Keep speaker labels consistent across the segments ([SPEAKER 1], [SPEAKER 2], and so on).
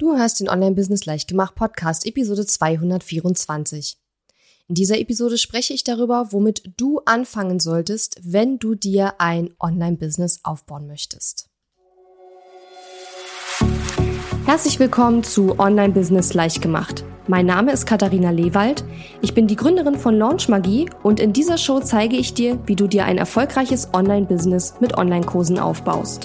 [SPEAKER 1] Du hörst den Online-Business Leichtgemacht Podcast, Episode 224. In dieser Episode spreche ich darüber, womit du anfangen solltest, wenn du dir ein Online-Business aufbauen möchtest. Herzlich willkommen zu Online-Business Leichtgemacht. Mein Name ist Katharina Lewald. Ich bin die Gründerin von Launch Magie und in dieser Show zeige ich dir, wie du dir ein erfolgreiches Online-Business mit Online-Kursen aufbaust.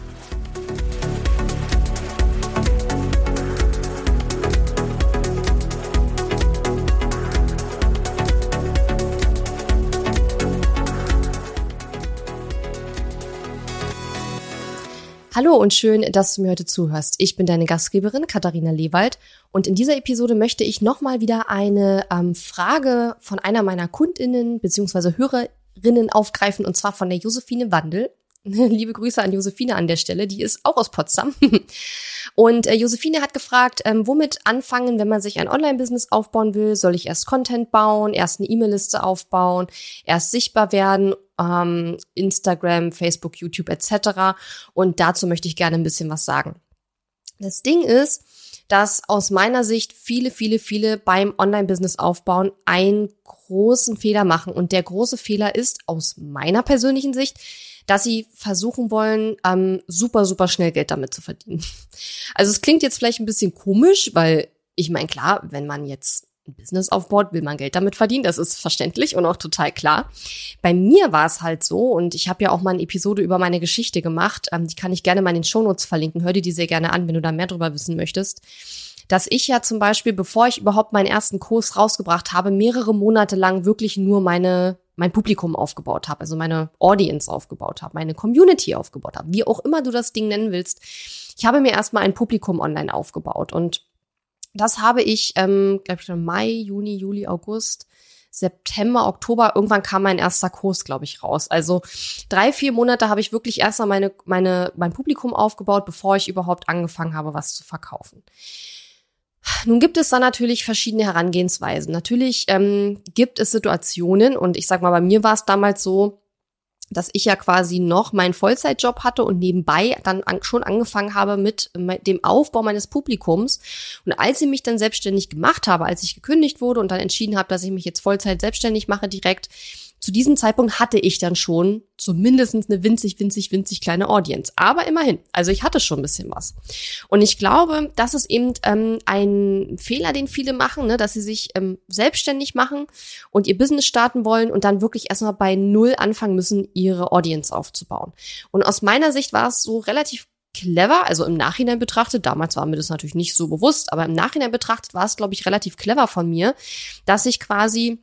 [SPEAKER 1] Hallo und schön, dass du mir heute zuhörst. Ich bin deine Gastgeberin Katharina Lewald und in dieser Episode möchte ich nochmal wieder eine ähm, Frage von einer meiner Kundinnen bzw. Hörerinnen aufgreifen und zwar von der Josephine Wandel. Liebe Grüße an Josephine an der Stelle, die ist auch aus Potsdam. Und äh, Josephine hat gefragt, ähm, womit anfangen, wenn man sich ein Online-Business aufbauen will? Soll ich erst Content bauen, erst eine E-Mail-Liste aufbauen, erst sichtbar werden, ähm, Instagram, Facebook, YouTube etc. Und dazu möchte ich gerne ein bisschen was sagen. Das Ding ist, dass aus meiner Sicht viele, viele, viele beim Online-Business aufbauen einen großen Fehler machen. Und der große Fehler ist aus meiner persönlichen Sicht, dass sie versuchen wollen, ähm, super, super schnell Geld damit zu verdienen. Also es klingt jetzt vielleicht ein bisschen komisch, weil ich meine, klar, wenn man jetzt ein Business aufbaut, will man Geld damit verdienen. Das ist verständlich und auch total klar. Bei mir war es halt so, und ich habe ja auch mal eine Episode über meine Geschichte gemacht. Ähm, die kann ich gerne mal in den Shownotes verlinken. Hör dir die sehr gerne an, wenn du da mehr drüber wissen möchtest. Dass ich ja zum Beispiel, bevor ich überhaupt meinen ersten Kurs rausgebracht habe, mehrere Monate lang wirklich nur meine mein Publikum aufgebaut habe, also meine Audience aufgebaut habe, meine Community aufgebaut habe, wie auch immer du das Ding nennen willst. Ich habe mir erstmal ein Publikum online aufgebaut und das habe ich, ähm, glaube ich, Mai, Juni, Juli, August, September, Oktober, irgendwann kam mein erster Kurs, glaube ich, raus. Also drei, vier Monate habe ich wirklich erstmal meine, meine, mein Publikum aufgebaut, bevor ich überhaupt angefangen habe, was zu verkaufen. Nun gibt es da natürlich verschiedene Herangehensweisen. Natürlich ähm, gibt es Situationen und ich sag mal, bei mir war es damals so, dass ich ja quasi noch meinen Vollzeitjob hatte und nebenbei dann an, schon angefangen habe mit, dem Aufbau meines Publikums. Und als ich mich dann selbstständig gemacht habe, als ich gekündigt wurde und dann entschieden habe, dass ich mich jetzt Vollzeit selbstständig mache direkt, zu diesem Zeitpunkt hatte ich dann schon zumindest eine winzig, winzig, winzig kleine Audience. Aber immerhin, also ich hatte schon ein bisschen was. Und ich glaube, das ist eben ähm, ein Fehler, den viele machen, ne, dass sie sich ähm, selbstständig machen und ihr Business starten wollen und dann wirklich erstmal bei Null anfangen müssen, ihre Audience aufzubauen. Und aus meiner Sicht war es so relativ clever, also im Nachhinein betrachtet, damals war mir das natürlich nicht so bewusst, aber im Nachhinein betrachtet war es, glaube ich, relativ clever von mir, dass ich quasi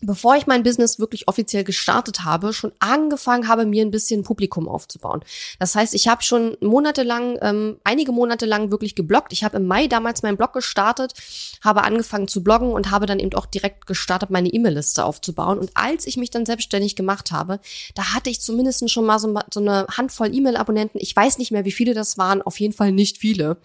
[SPEAKER 1] bevor ich mein Business wirklich offiziell gestartet habe, schon angefangen habe, mir ein bisschen Publikum aufzubauen. Das heißt, ich habe schon monatelang, ähm, einige Monate lang wirklich gebloggt. Ich habe im Mai damals meinen Blog gestartet, habe angefangen zu bloggen und habe dann eben auch direkt gestartet, meine E-Mail-Liste aufzubauen. Und als ich mich dann selbstständig gemacht habe, da hatte ich zumindest schon mal so, so eine Handvoll E-Mail-Abonnenten. Ich weiß nicht mehr, wie viele das waren, auf jeden Fall nicht viele.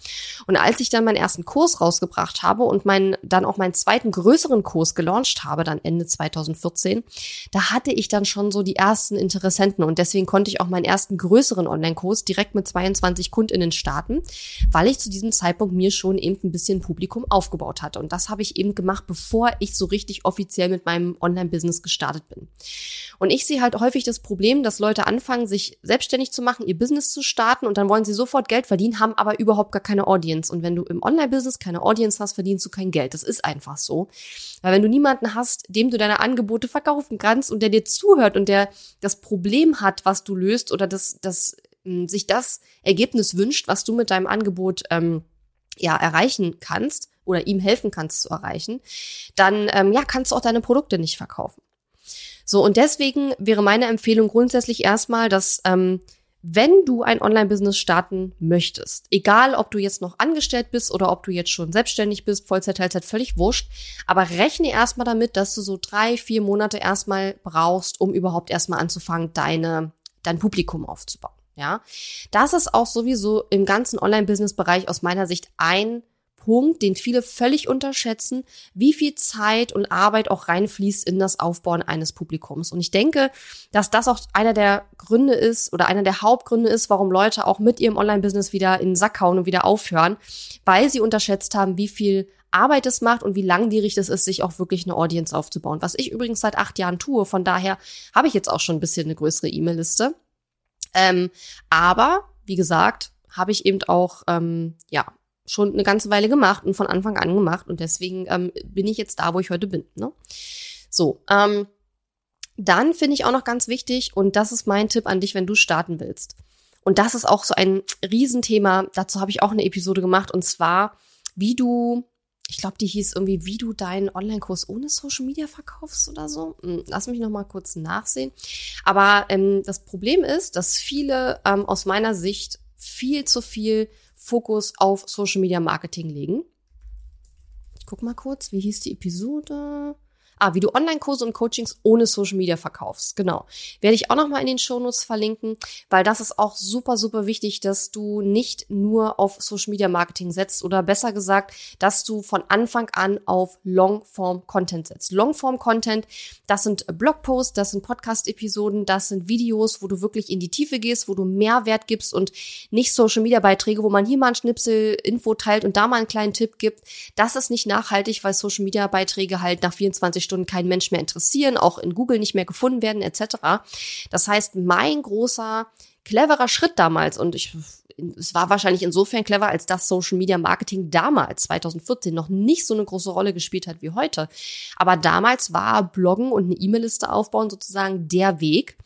[SPEAKER 1] Und als ich dann meinen ersten Kurs rausgebracht habe und meinen, dann auch meinen zweiten größeren Kurs gelauncht habe, dann Ende 2014, da hatte ich dann schon so die ersten Interessenten und deswegen konnte ich auch meinen ersten größeren Online-Kurs direkt mit 22 KundInnen starten, weil ich zu diesem Zeitpunkt mir schon eben ein bisschen Publikum aufgebaut hatte. Und das habe ich eben gemacht, bevor ich so richtig offiziell mit meinem Online-Business gestartet bin. Und ich sehe halt häufig das Problem, dass Leute anfangen, sich selbstständig zu machen, ihr Business zu starten und dann wollen sie sofort Geld verdienen, haben aber überhaupt gar keine Audience. Und wenn du im Online-Business keine Audience hast, verdienst du kein Geld. Das ist einfach so. Weil wenn du niemanden hast, dem du deine deine Angebote verkaufen kannst und der dir zuhört und der das Problem hat, was du löst oder das, das hm, sich das Ergebnis wünscht, was du mit deinem Angebot ähm, ja erreichen kannst oder ihm helfen kannst zu erreichen, dann ähm, ja kannst du auch deine Produkte nicht verkaufen. So und deswegen wäre meine Empfehlung grundsätzlich erstmal, dass ähm, wenn du ein Online-Business starten möchtest, egal ob du jetzt noch angestellt bist oder ob du jetzt schon selbstständig bist, Vollzeit, Teilzeit, völlig wurscht, aber rechne erstmal damit, dass du so drei, vier Monate erstmal brauchst, um überhaupt erstmal anzufangen, deine, dein Publikum aufzubauen. Ja, das ist auch sowieso im ganzen Online-Business-Bereich aus meiner Sicht ein Punkt, den viele völlig unterschätzen, wie viel Zeit und Arbeit auch reinfließt in das Aufbauen eines Publikums. Und ich denke, dass das auch einer der Gründe ist oder einer der Hauptgründe ist, warum Leute auch mit ihrem Online-Business wieder in den Sack hauen und wieder aufhören, weil sie unterschätzt haben, wie viel Arbeit es macht und wie langwierig es ist, sich auch wirklich eine Audience aufzubauen. Was ich übrigens seit acht Jahren tue. Von daher habe ich jetzt auch schon ein bisschen eine größere E-Mail-Liste. Ähm, aber, wie gesagt, habe ich eben auch, ähm, ja, schon eine ganze Weile gemacht und von Anfang an gemacht und deswegen ähm, bin ich jetzt da, wo ich heute bin. Ne? So, ähm, dann finde ich auch noch ganz wichtig und das ist mein Tipp an dich, wenn du starten willst. Und das ist auch so ein Riesenthema. Dazu habe ich auch eine Episode gemacht und zwar, wie du, ich glaube, die hieß irgendwie, wie du deinen Online-Kurs ohne Social Media verkaufst oder so. Hm, lass mich noch mal kurz nachsehen. Aber ähm, das Problem ist, dass viele ähm, aus meiner Sicht viel zu viel Fokus auf Social Media Marketing legen. Ich guck mal kurz, wie hieß die Episode? Ah, wie du Online-Kurse und Coachings ohne Social Media verkaufst. Genau. Werde ich auch nochmal in den Shownotes verlinken, weil das ist auch super, super wichtig, dass du nicht nur auf Social Media Marketing setzt oder besser gesagt, dass du von Anfang an auf Longform Content setzt. Longform Content, das sind Blogposts, das sind Podcast-Episoden, das sind Videos, wo du wirklich in die Tiefe gehst, wo du Mehrwert gibst und nicht Social Media Beiträge, wo man hier mal ein Schnipsel Info teilt und da mal einen kleinen Tipp gibt. Das ist nicht nachhaltig, weil Social Media Beiträge halt nach 24 Stunden Stunden kein Mensch mehr interessieren, auch in Google nicht mehr gefunden werden, etc. Das heißt, mein großer cleverer Schritt damals und ich es war wahrscheinlich insofern clever, als das Social Media Marketing damals, 2014, noch nicht so eine große Rolle gespielt hat wie heute. Aber damals war Bloggen und eine E-Mail-Liste aufbauen sozusagen der Weg,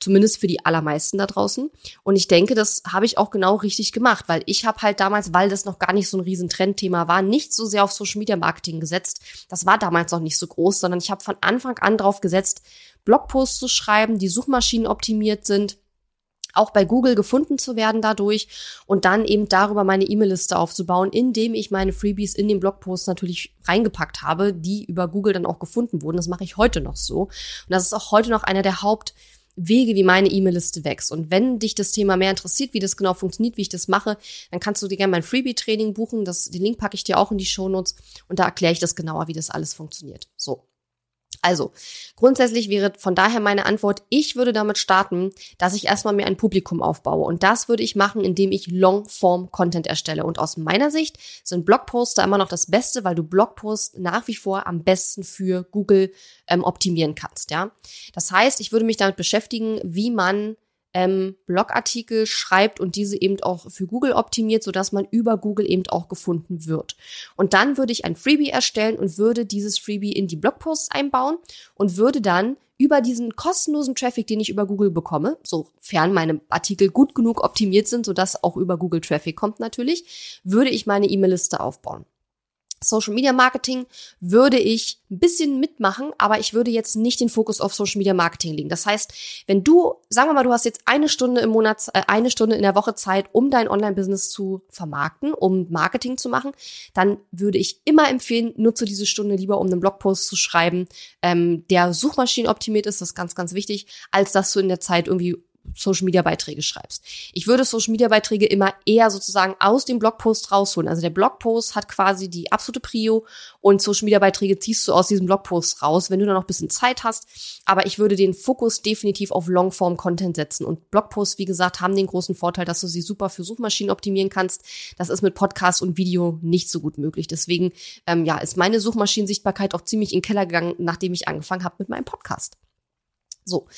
[SPEAKER 1] zumindest für die allermeisten da draußen. Und ich denke, das habe ich auch genau richtig gemacht, weil ich habe halt damals, weil das noch gar nicht so ein riesen Trendthema war, nicht so sehr auf Social Media Marketing gesetzt. Das war damals noch nicht so groß, sondern ich habe von Anfang an drauf gesetzt, Blogposts zu schreiben, die Suchmaschinen optimiert sind auch bei Google gefunden zu werden dadurch und dann eben darüber meine E-Mail-Liste aufzubauen, indem ich meine Freebies in den Blogpost natürlich reingepackt habe, die über Google dann auch gefunden wurden. Das mache ich heute noch so. Und das ist auch heute noch einer der Hauptwege, wie meine E-Mail-Liste wächst. Und wenn dich das Thema mehr interessiert, wie das genau funktioniert, wie ich das mache, dann kannst du dir gerne mein Freebie-Training buchen. Das, den Link packe ich dir auch in die Show Notes und da erkläre ich das genauer, wie das alles funktioniert. So. Also, grundsätzlich wäre von daher meine Antwort, ich würde damit starten, dass ich erstmal mir ein Publikum aufbaue. Und das würde ich machen, indem ich Longform-Content erstelle. Und aus meiner Sicht sind Blogposter immer noch das Beste, weil du Blogposts nach wie vor am besten für Google ähm, optimieren kannst. Ja, Das heißt, ich würde mich damit beschäftigen, wie man ähm, Blogartikel schreibt und diese eben auch für Google optimiert, sodass man über Google eben auch gefunden wird. Und dann würde ich ein Freebie erstellen und würde dieses Freebie in die Blogposts einbauen und würde dann über diesen kostenlosen Traffic, den ich über Google bekomme, sofern meine Artikel gut genug optimiert sind, sodass auch über Google Traffic kommt natürlich, würde ich meine E-Mail-Liste aufbauen. Social Media Marketing würde ich ein bisschen mitmachen, aber ich würde jetzt nicht den Fokus auf Social Media Marketing legen. Das heißt, wenn du, sagen wir mal, du hast jetzt eine Stunde im Monat, äh, eine Stunde in der Woche Zeit, um dein Online-Business zu vermarkten, um Marketing zu machen, dann würde ich immer empfehlen, nutze diese Stunde lieber, um einen Blogpost zu schreiben, ähm, der Suchmaschinen optimiert ist, das ist ganz, ganz wichtig, als dass du in der Zeit irgendwie Social Media Beiträge schreibst. Ich würde Social Media Beiträge immer eher sozusagen aus dem Blogpost rausholen. Also der Blogpost hat quasi die absolute Prio und Social Media Beiträge ziehst du aus diesem Blogpost raus, wenn du da noch ein bisschen Zeit hast. Aber ich würde den Fokus definitiv auf Longform Content setzen. Und Blogposts, wie gesagt, haben den großen Vorteil, dass du sie super für Suchmaschinen optimieren kannst. Das ist mit Podcast und Video nicht so gut möglich. Deswegen, ähm, ja, ist meine Suchmaschinensichtbarkeit auch ziemlich in den Keller gegangen, nachdem ich angefangen habe mit meinem Podcast. So,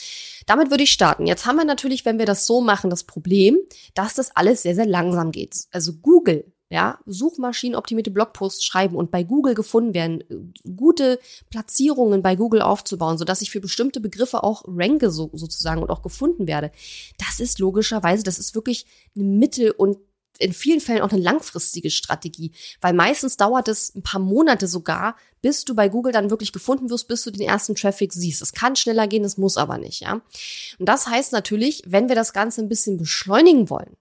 [SPEAKER 1] damit würde ich starten. Jetzt haben wir natürlich, wenn wir das so machen, das Problem, dass das alles sehr, sehr langsam geht. Also Google, ja, Suchmaschinenoptimierte Blogposts schreiben und bei Google gefunden werden, gute Platzierungen bei Google aufzubauen, sodass ich für bestimmte Begriffe auch ranke so, sozusagen und auch gefunden werde. Das ist logischerweise, das ist wirklich eine Mittel- und in vielen Fällen auch eine langfristige Strategie, weil meistens dauert es ein paar Monate sogar, bis du bei Google dann wirklich gefunden wirst, bis du den ersten Traffic siehst. Es kann schneller gehen, es muss aber nicht, ja. Und das heißt natürlich, wenn wir das Ganze ein bisschen beschleunigen wollen,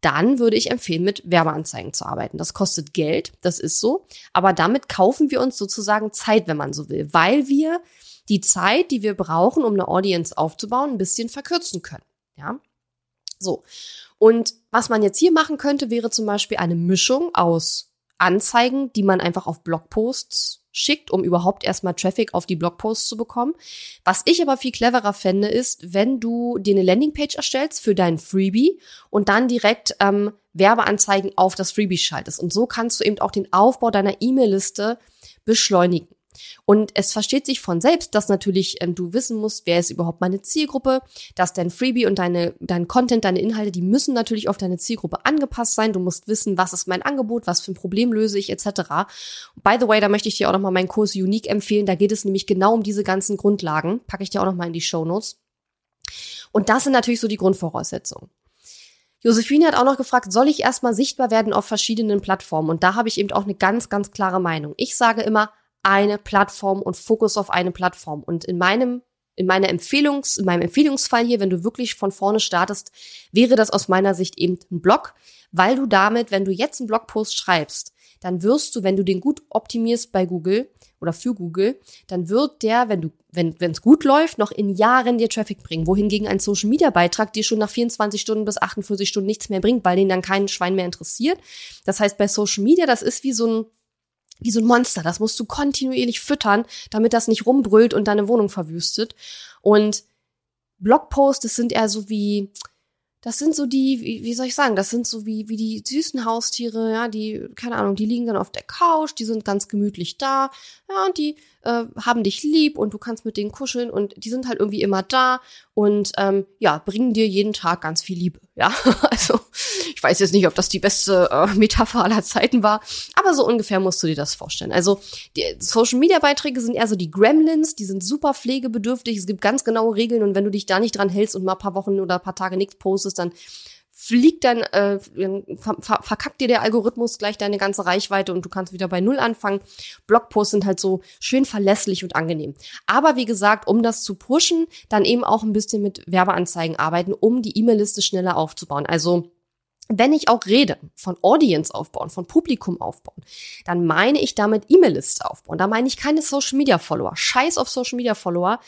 [SPEAKER 1] dann würde ich empfehlen, mit Werbeanzeigen zu arbeiten. Das kostet Geld, das ist so, aber damit kaufen wir uns sozusagen Zeit, wenn man so will, weil wir die Zeit, die wir brauchen, um eine Audience aufzubauen, ein bisschen verkürzen können, ja. So. Und was man jetzt hier machen könnte, wäre zum Beispiel eine Mischung aus Anzeigen, die man einfach auf Blogposts schickt, um überhaupt erstmal Traffic auf die Blogposts zu bekommen. Was ich aber viel cleverer fände, ist, wenn du dir eine Landingpage erstellst für dein Freebie und dann direkt ähm, Werbeanzeigen auf das Freebie schaltest. Und so kannst du eben auch den Aufbau deiner E-Mail-Liste beschleunigen. Und es versteht sich von selbst, dass natürlich ähm, du wissen musst, wer ist überhaupt meine Zielgruppe, dass dein Freebie und deine, dein Content, deine Inhalte, die müssen natürlich auf deine Zielgruppe angepasst sein. Du musst wissen, was ist mein Angebot, was für ein Problem löse ich, etc. By the way, da möchte ich dir auch nochmal meinen Kurs Unique empfehlen. Da geht es nämlich genau um diese ganzen Grundlagen. Packe ich dir auch nochmal in die Show Notes. Und das sind natürlich so die Grundvoraussetzungen. Josephine hat auch noch gefragt, soll ich erstmal sichtbar werden auf verschiedenen Plattformen? Und da habe ich eben auch eine ganz, ganz klare Meinung. Ich sage immer, eine Plattform und Fokus auf eine Plattform. Und in meinem in meiner Empfehlungs, in meinem Empfehlungsfall hier, wenn du wirklich von vorne startest, wäre das aus meiner Sicht eben ein Blog, weil du damit, wenn du jetzt einen Blogpost schreibst, dann wirst du, wenn du den gut optimierst bei Google oder für Google, dann wird der, wenn du, wenn es gut läuft, noch in Jahren dir Traffic bringen. Wohingegen ein Social Media Beitrag dir schon nach 24 Stunden bis 48 Stunden nichts mehr bringt, weil den dann keinen Schwein mehr interessiert. Das heißt, bei Social Media, das ist wie so ein, wie so ein Monster. Das musst du kontinuierlich füttern, damit das nicht rumbrüllt und deine Wohnung verwüstet. Und Blogposts, das sind eher so wie, das sind so die, wie, wie soll ich sagen, das sind so wie, wie die süßen Haustiere, ja, die, keine Ahnung, die liegen dann auf der Couch, die sind ganz gemütlich da, ja, und die äh, haben dich lieb und du kannst mit denen kuscheln und die sind halt irgendwie immer da und ähm, ja, bringen dir jeden Tag ganz viel Liebe, ja. Also ich weiß jetzt nicht, ob das die beste äh, Metapher aller Zeiten war, aber so ungefähr musst du dir das vorstellen. Also die Social Media Beiträge sind eher so die Gremlins, die sind super pflegebedürftig, es gibt ganz genaue Regeln und wenn du dich da nicht dran hältst und mal ein paar Wochen oder ein paar Tage nichts postest, dann fliegt dann, äh, ver ver verkackt dir der Algorithmus gleich deine ganze Reichweite und du kannst wieder bei Null anfangen. Blogposts sind halt so schön verlässlich und angenehm. Aber wie gesagt, um das zu pushen, dann eben auch ein bisschen mit Werbeanzeigen arbeiten, um die E-Mail-Liste schneller aufzubauen. Also wenn ich auch rede von Audience aufbauen, von Publikum aufbauen, dann meine ich damit E-Mail-Liste aufbauen. Da meine ich keine Social Media Follower. Scheiß auf Social Media Follower.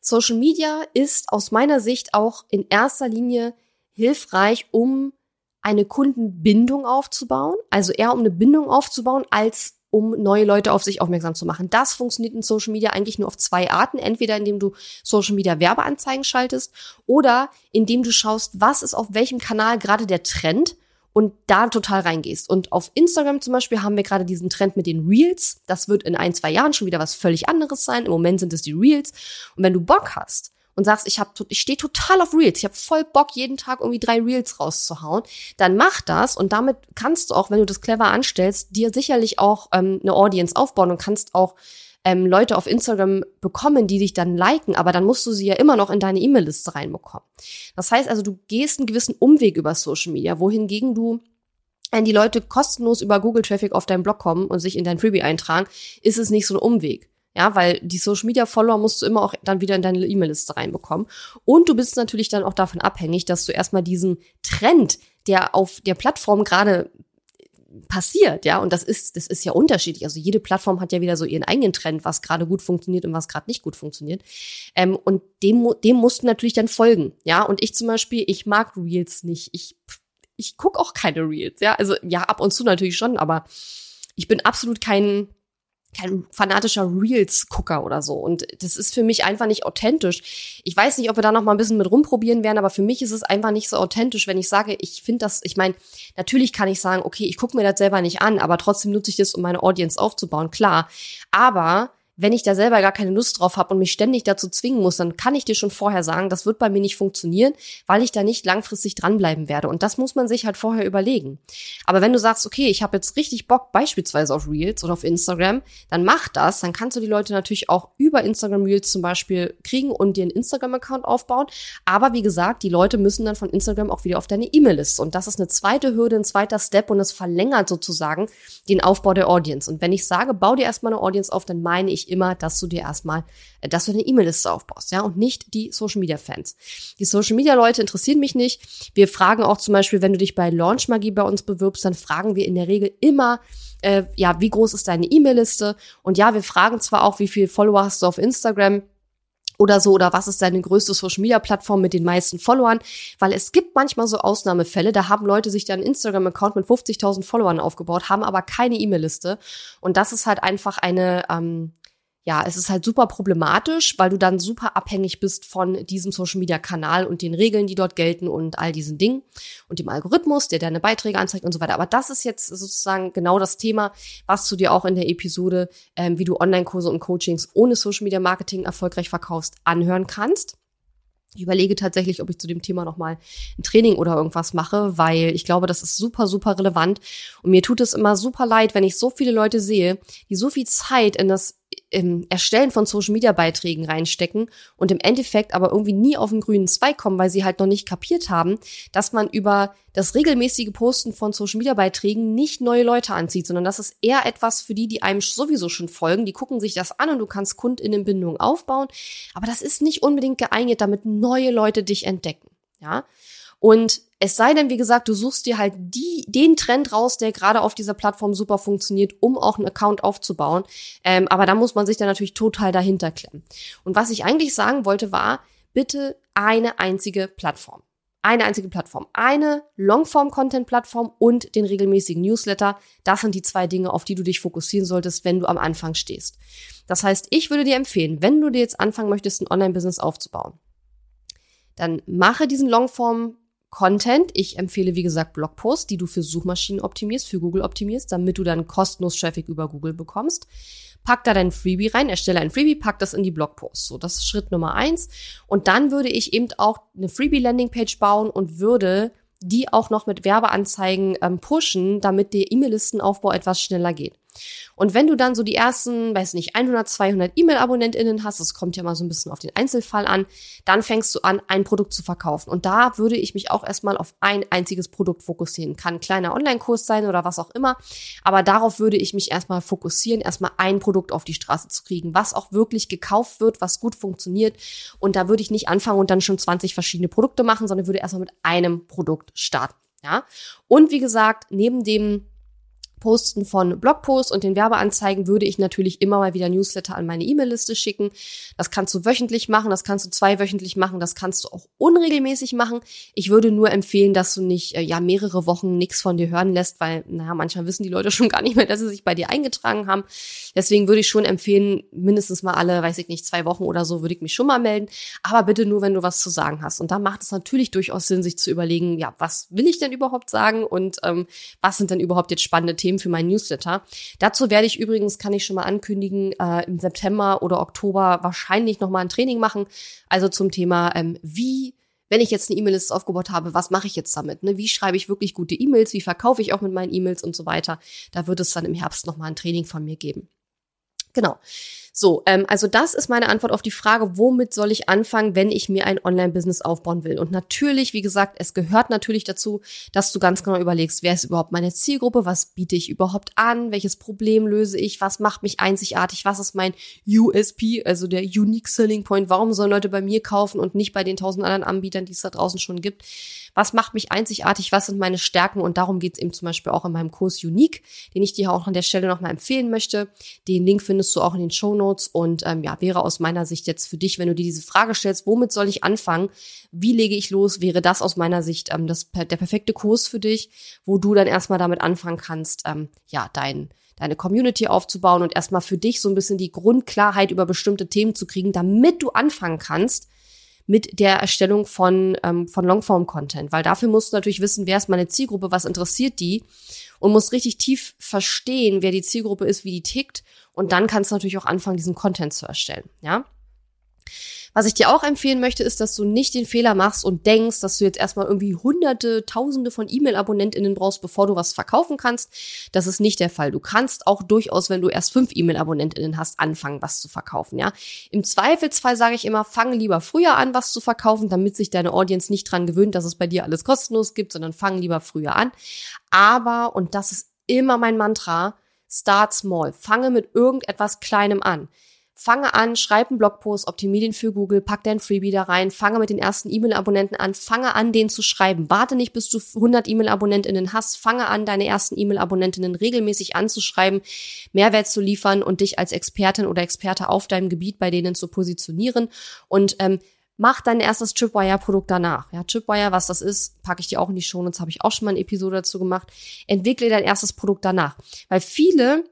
[SPEAKER 1] Social Media ist aus meiner Sicht auch in erster Linie hilfreich, um eine Kundenbindung aufzubauen, also eher um eine Bindung aufzubauen, als um neue Leute auf sich aufmerksam zu machen. Das funktioniert in Social Media eigentlich nur auf zwei Arten. Entweder indem du Social Media Werbeanzeigen schaltest oder indem du schaust, was ist auf welchem Kanal gerade der Trend und da total reingehst. Und auf Instagram zum Beispiel haben wir gerade diesen Trend mit den Reels. Das wird in ein, zwei Jahren schon wieder was völlig anderes sein. Im Moment sind es die Reels. Und wenn du Bock hast, und sagst, ich, ich stehe total auf Reels, ich habe voll Bock, jeden Tag irgendwie drei Reels rauszuhauen, dann mach das und damit kannst du auch, wenn du das clever anstellst, dir sicherlich auch ähm, eine Audience aufbauen und kannst auch ähm, Leute auf Instagram bekommen, die dich dann liken, aber dann musst du sie ja immer noch in deine E-Mail-Liste reinbekommen. Das heißt also, du gehst einen gewissen Umweg über Social Media, wohingegen du wenn die Leute kostenlos über Google Traffic auf deinen Blog kommen und sich in dein Freebie eintragen, ist es nicht so ein Umweg. Ja, weil die Social Media Follower musst du immer auch dann wieder in deine E-Mail-Liste reinbekommen. Und du bist natürlich dann auch davon abhängig, dass du erstmal diesen Trend, der auf der Plattform gerade passiert, ja, und das ist, das ist ja unterschiedlich. Also jede Plattform hat ja wieder so ihren eigenen Trend, was gerade gut funktioniert und was gerade nicht gut funktioniert. Ähm, und dem, dem musst du natürlich dann folgen, ja. Und ich zum Beispiel, ich mag Reels nicht. Ich, ich guck auch keine Reels, ja. Also ja, ab und zu natürlich schon, aber ich bin absolut kein kein fanatischer Reels-Gucker oder so. Und das ist für mich einfach nicht authentisch. Ich weiß nicht, ob wir da noch mal ein bisschen mit rumprobieren werden, aber für mich ist es einfach nicht so authentisch, wenn ich sage, ich finde das, ich meine, natürlich kann ich sagen, okay, ich gucke mir das selber nicht an, aber trotzdem nutze ich das, um meine Audience aufzubauen, klar. Aber wenn ich da selber gar keine Lust drauf habe und mich ständig dazu zwingen muss, dann kann ich dir schon vorher sagen, das wird bei mir nicht funktionieren, weil ich da nicht langfristig dranbleiben werde. Und das muss man sich halt vorher überlegen. Aber wenn du sagst, okay, ich habe jetzt richtig Bock beispielsweise auf Reels oder auf Instagram, dann mach das. Dann kannst du die Leute natürlich auch über Instagram Reels zum Beispiel kriegen und dir einen Instagram-Account aufbauen. Aber wie gesagt, die Leute müssen dann von Instagram auch wieder auf deine E-Mail-Liste. Und das ist eine zweite Hürde, ein zweiter Step und es verlängert sozusagen den Aufbau der Audience. Und wenn ich sage, bau dir erstmal eine Audience auf, dann meine ich immer, dass du dir erstmal, äh, dass du eine E-Mail-Liste aufbaust, ja, und nicht die Social Media Fans. Die Social Media Leute interessieren mich nicht. Wir fragen auch zum Beispiel, wenn du dich bei Launch Magie bei uns bewirbst, dann fragen wir in der Regel immer, äh, ja, wie groß ist deine E-Mail-Liste? Und ja, wir fragen zwar auch, wie viele Follower hast du auf Instagram? oder so oder was ist deine größte Social Media Plattform mit den meisten Followern, weil es gibt manchmal so Ausnahmefälle, da haben Leute sich dann Instagram Account mit 50.000 Followern aufgebaut, haben aber keine E-Mail-Liste und das ist halt einfach eine ähm, ja, es ist halt super problematisch, weil du dann super abhängig bist von diesem Social Media Kanal und den Regeln, die dort gelten und all diesen Dingen und dem Algorithmus, der deine Beiträge anzeigt und so weiter. Aber das ist jetzt sozusagen genau das Thema, was du dir auch in der Episode, ähm, wie du Online-Kurse und Coachings ohne Social Media Marketing erfolgreich verkaufst, anhören kannst. Ich überlege tatsächlich, ob ich zu dem Thema nochmal ein Training oder irgendwas mache, weil ich glaube, das ist super, super relevant. Und mir tut es immer super leid, wenn ich so viele Leute sehe, die so viel Zeit in das im Erstellen von Social Media Beiträgen reinstecken und im Endeffekt aber irgendwie nie auf den grünen Zweig kommen, weil sie halt noch nicht kapiert haben, dass man über das regelmäßige Posten von Social Media Beiträgen nicht neue Leute anzieht, sondern das ist eher etwas für die, die einem sowieso schon folgen. Die gucken sich das an und du kannst Kundinnenbindung aufbauen. Aber das ist nicht unbedingt geeignet, damit neue Leute dich entdecken. Ja. Und es sei denn, wie gesagt, du suchst dir halt die, den Trend raus, der gerade auf dieser Plattform super funktioniert, um auch einen Account aufzubauen. Ähm, aber da muss man sich dann natürlich total dahinter klemmen. Und was ich eigentlich sagen wollte, war, bitte eine einzige Plattform. Eine einzige Plattform. Eine Longform-Content-Plattform und den regelmäßigen Newsletter. Das sind die zwei Dinge, auf die du dich fokussieren solltest, wenn du am Anfang stehst. Das heißt, ich würde dir empfehlen, wenn du dir jetzt anfangen möchtest, ein Online-Business aufzubauen, dann mache diesen Longform Content. Ich empfehle, wie gesagt, Blogposts, die du für Suchmaschinen optimierst, für Google optimierst, damit du dann kostenlos Traffic über Google bekommst. Pack da dein Freebie rein, erstelle ein Freebie, pack das in die Blogposts. So, das ist Schritt Nummer eins. Und dann würde ich eben auch eine Freebie-Landingpage bauen und würde die auch noch mit Werbeanzeigen ähm, pushen, damit der E-Mail-Listenaufbau etwas schneller geht. Und wenn du dann so die ersten, weiß nicht, 100, 200 E-Mail-AbonnentInnen hast, das kommt ja mal so ein bisschen auf den Einzelfall an, dann fängst du an, ein Produkt zu verkaufen. Und da würde ich mich auch erstmal auf ein einziges Produkt fokussieren. Kann ein kleiner Online-Kurs sein oder was auch immer. Aber darauf würde ich mich erstmal fokussieren, erstmal ein Produkt auf die Straße zu kriegen, was auch wirklich gekauft wird, was gut funktioniert. Und da würde ich nicht anfangen und dann schon 20 verschiedene Produkte machen, sondern würde erstmal mit einem Produkt starten. Ja. Und wie gesagt, neben dem Posten von Blogposts und den Werbeanzeigen würde ich natürlich immer mal wieder Newsletter an meine E-Mail-Liste schicken. Das kannst du wöchentlich machen, das kannst du zweiwöchentlich machen, das kannst du auch unregelmäßig machen. Ich würde nur empfehlen, dass du nicht äh, ja mehrere Wochen nichts von dir hören lässt, weil naja, manchmal wissen die Leute schon gar nicht mehr, dass sie sich bei dir eingetragen haben. Deswegen würde ich schon empfehlen, mindestens mal alle, weiß ich nicht, zwei Wochen oder so würde ich mich schon mal melden. Aber bitte nur, wenn du was zu sagen hast. Und da macht es natürlich durchaus Sinn, sich zu überlegen, ja, was will ich denn überhaupt sagen und ähm, was sind denn überhaupt jetzt spannende Themen Themen für meinen Newsletter. Dazu werde ich übrigens, kann ich schon mal ankündigen, äh, im September oder Oktober wahrscheinlich nochmal ein Training machen. Also zum Thema, ähm, wie wenn ich jetzt eine E-Mail-Liste aufgebaut habe, was mache ich jetzt damit? Ne? Wie schreibe ich wirklich gute E-Mails? Wie verkaufe ich auch mit meinen E-Mails und so weiter? Da wird es dann im Herbst nochmal ein Training von mir geben. Genau. So, ähm, also das ist meine Antwort auf die Frage, womit soll ich anfangen, wenn ich mir ein Online-Business aufbauen will? Und natürlich, wie gesagt, es gehört natürlich dazu, dass du ganz genau überlegst, wer ist überhaupt meine Zielgruppe, was biete ich überhaupt an, welches Problem löse ich, was macht mich einzigartig, was ist mein USP, also der Unique Selling Point, warum sollen Leute bei mir kaufen und nicht bei den tausend anderen Anbietern, die es da draußen schon gibt? was macht mich einzigartig, was sind meine Stärken und darum geht es eben zum Beispiel auch in meinem Kurs Unique, den ich dir auch an der Stelle nochmal empfehlen möchte. Den Link findest du auch in den Show Notes und ähm, ja, wäre aus meiner Sicht jetzt für dich, wenn du dir diese Frage stellst, womit soll ich anfangen? Wie lege ich los? Wäre das aus meiner Sicht ähm, das, der perfekte Kurs für dich, wo du dann erstmal damit anfangen kannst, ähm, ja, dein deine Community aufzubauen und erstmal für dich so ein bisschen die Grundklarheit über bestimmte Themen zu kriegen, damit du anfangen kannst, mit der Erstellung von, ähm, von Longform-Content. Weil dafür musst du natürlich wissen, wer ist meine Zielgruppe, was interessiert die und musst richtig tief verstehen, wer die Zielgruppe ist, wie die tickt. Und dann kannst du natürlich auch anfangen, diesen Content zu erstellen. Ja. Was ich dir auch empfehlen möchte, ist, dass du nicht den Fehler machst und denkst, dass du jetzt erstmal irgendwie hunderte, tausende von E-Mail-AbonnentInnen brauchst, bevor du was verkaufen kannst. Das ist nicht der Fall. Du kannst auch durchaus, wenn du erst fünf E-Mail-AbonnentInnen hast, anfangen, was zu verkaufen, ja. Im Zweifelsfall sage ich immer, fange lieber früher an, was zu verkaufen, damit sich deine Audience nicht dran gewöhnt, dass es bei dir alles kostenlos gibt, sondern fang lieber früher an. Aber, und das ist immer mein Mantra, start small. Fange mit irgendetwas Kleinem an fange an, schreib einen Blogpost, optimier den für Google, pack dein Freebie da rein, fange mit den ersten E-Mail-Abonnenten an, fange an, den zu schreiben. Warte nicht, bis du 100 E-Mail-AbonnentInnen hast, fange an, deine ersten E-Mail-AbonnentInnen regelmäßig anzuschreiben, Mehrwert zu liefern und dich als Expertin oder Experte auf deinem Gebiet bei denen zu positionieren und ähm, mach dein erstes Tripwire-Produkt danach. Ja, Tripwire, was das ist, packe ich dir auch in die Show, Shownotes, habe ich auch schon mal eine Episode dazu gemacht. Entwickle dein erstes Produkt danach. Weil viele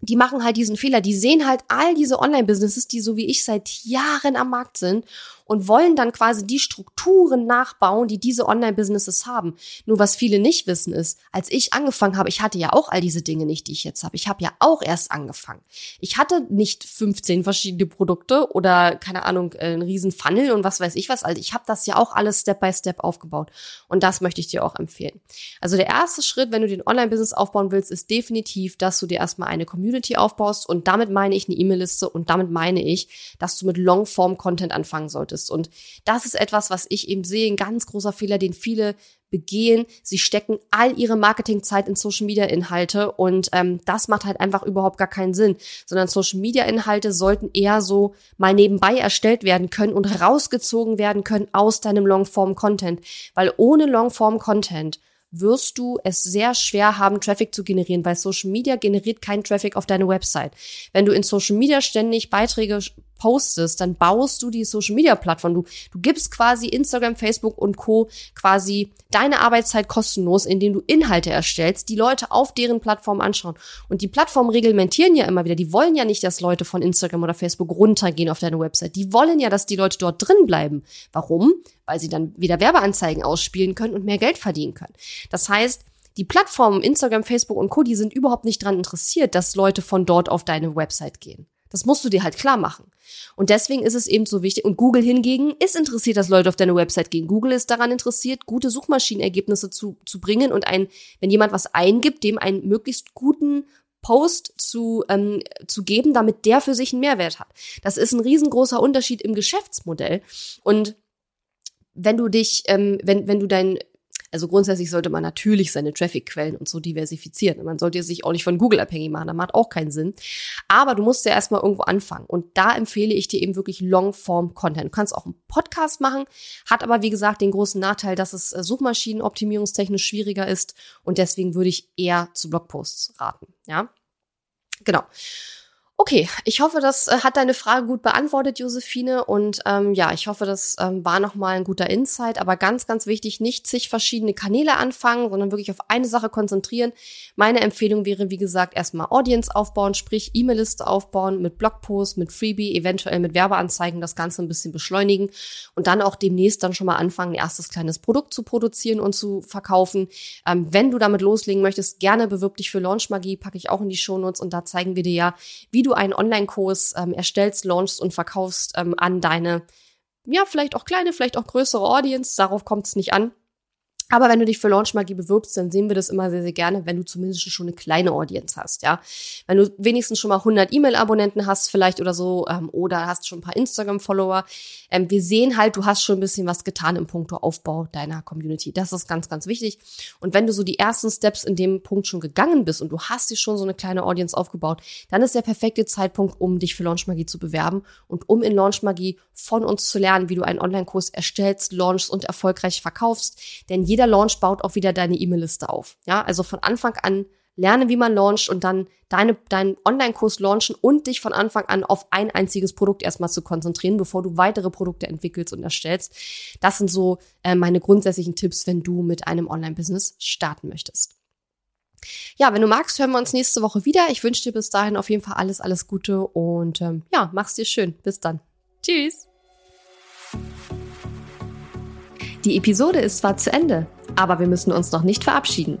[SPEAKER 1] die machen halt diesen Fehler. Die sehen halt all diese Online-Businesses, die so wie ich seit Jahren am Markt sind und wollen dann quasi die Strukturen nachbauen, die diese Online-Businesses haben. Nur was viele nicht wissen ist, als ich angefangen habe, ich hatte ja auch all diese Dinge nicht, die ich jetzt habe. Ich habe ja auch erst angefangen. Ich hatte nicht 15 verschiedene Produkte oder keine Ahnung, äh, einen riesen Funnel und was weiß ich was. Also ich habe das ja auch alles Step by Step aufgebaut und das möchte ich dir auch empfehlen. Also der erste Schritt, wenn du den Online-Business aufbauen willst, ist definitiv, dass du dir erstmal eine Community aufbaust und damit meine ich eine E-Mail-Liste und damit meine ich, dass du mit Long-Form-Content anfangen solltest solltest. Und das ist etwas, was ich eben sehe, ein ganz großer Fehler, den viele begehen. Sie stecken all ihre Marketingzeit in Social Media Inhalte und ähm, das macht halt einfach überhaupt gar keinen Sinn, sondern Social Media Inhalte sollten eher so mal nebenbei erstellt werden können und rausgezogen werden können aus deinem Longform Content, weil ohne Longform Content wirst du es sehr schwer haben, Traffic zu generieren, weil Social Media generiert keinen Traffic auf deine Website. Wenn du in Social Media ständig Beiträge postest, dann baust du die Social Media Plattform. Du, du gibst quasi Instagram, Facebook und Co. quasi deine Arbeitszeit kostenlos, indem du Inhalte erstellst, die Leute auf deren Plattform anschauen. Und die Plattformen reglementieren ja immer wieder. Die wollen ja nicht, dass Leute von Instagram oder Facebook runtergehen auf deine Website. Die wollen ja, dass die Leute dort drin bleiben. Warum? Weil sie dann wieder Werbeanzeigen ausspielen können und mehr Geld verdienen können. Das heißt, die Plattformen Instagram, Facebook und Co, die sind überhaupt nicht daran interessiert, dass Leute von dort auf deine Website gehen. Das musst du dir halt klar machen. Und deswegen ist es eben so wichtig. Und Google hingegen ist interessiert, dass Leute auf deine Website gehen. Google ist daran interessiert, gute Suchmaschinenergebnisse zu, zu bringen und ein, wenn jemand was eingibt, dem einen möglichst guten Post zu, ähm, zu geben, damit der für sich einen Mehrwert hat. Das ist ein riesengroßer Unterschied im Geschäftsmodell. Und wenn du dich, ähm, wenn, wenn du dein also grundsätzlich sollte man natürlich seine Traffic-Quellen und so diversifizieren. Man sollte sich auch nicht von Google abhängig machen, das macht auch keinen Sinn. Aber du musst ja erstmal irgendwo anfangen. Und da empfehle ich dir eben wirklich Long-Form-Content. Du kannst auch einen Podcast machen, hat aber wie gesagt den großen Nachteil, dass es äh, suchmaschinenoptimierungstechnisch schwieriger ist. Und deswegen würde ich eher zu Blogposts raten. Ja, genau. Okay, ich hoffe, das äh, hat deine Frage gut beantwortet, Josephine. Und ähm, ja, ich hoffe, das ähm, war nochmal ein guter Insight. Aber ganz, ganz wichtig, nicht zig verschiedene Kanäle anfangen, sondern wirklich auf eine Sache konzentrieren. Meine Empfehlung wäre, wie gesagt, erstmal Audience aufbauen, sprich E-Mail-Liste aufbauen, mit Blogposts, mit Freebie, eventuell mit Werbeanzeigen das Ganze ein bisschen beschleunigen und dann auch demnächst dann schon mal anfangen, ein erstes kleines Produkt zu produzieren und zu verkaufen. Ähm, wenn du damit loslegen möchtest, gerne bewirb dich für Launch Magie, packe ich auch in die Shownotes und da zeigen wir dir ja, wie du einen Online-Kurs ähm, erstellst, launchst und verkaufst ähm, an deine, ja, vielleicht auch kleine, vielleicht auch größere Audience. Darauf kommt es nicht an. Aber wenn du dich für Launch Magie bewirbst, dann sehen wir das immer sehr, sehr gerne, wenn du zumindest schon eine kleine Audience hast, ja. Wenn du wenigstens schon mal 100 E-Mail-Abonnenten hast vielleicht oder so, ähm, oder hast schon ein paar Instagram-Follower. Ähm, wir sehen halt, du hast schon ein bisschen was getan im Punkto Aufbau deiner Community. Das ist ganz, ganz wichtig. Und wenn du so die ersten Steps in dem Punkt schon gegangen bist und du hast dir schon so eine kleine Audience aufgebaut, dann ist der perfekte Zeitpunkt, um dich für Launch Magie zu bewerben und um in Launch Magie von uns zu lernen, wie du einen Online-Kurs erstellst, launchst und erfolgreich verkaufst. Denn jeder Launch baut auch wieder deine E-Mail-Liste auf. Ja, also von Anfang an lerne, wie man launcht und dann deine, deinen Online-Kurs launchen und dich von Anfang an auf ein einziges Produkt erstmal zu konzentrieren, bevor du weitere Produkte entwickelst und erstellst. Das sind so äh, meine grundsätzlichen Tipps, wenn du mit einem Online-Business starten möchtest. Ja, wenn du magst, hören wir uns nächste Woche wieder. Ich wünsche dir bis dahin auf jeden Fall alles, alles Gute und ähm, ja, mach's dir schön. Bis dann. Tschüss. Die Episode ist zwar zu Ende, aber wir müssen uns noch nicht verabschieden.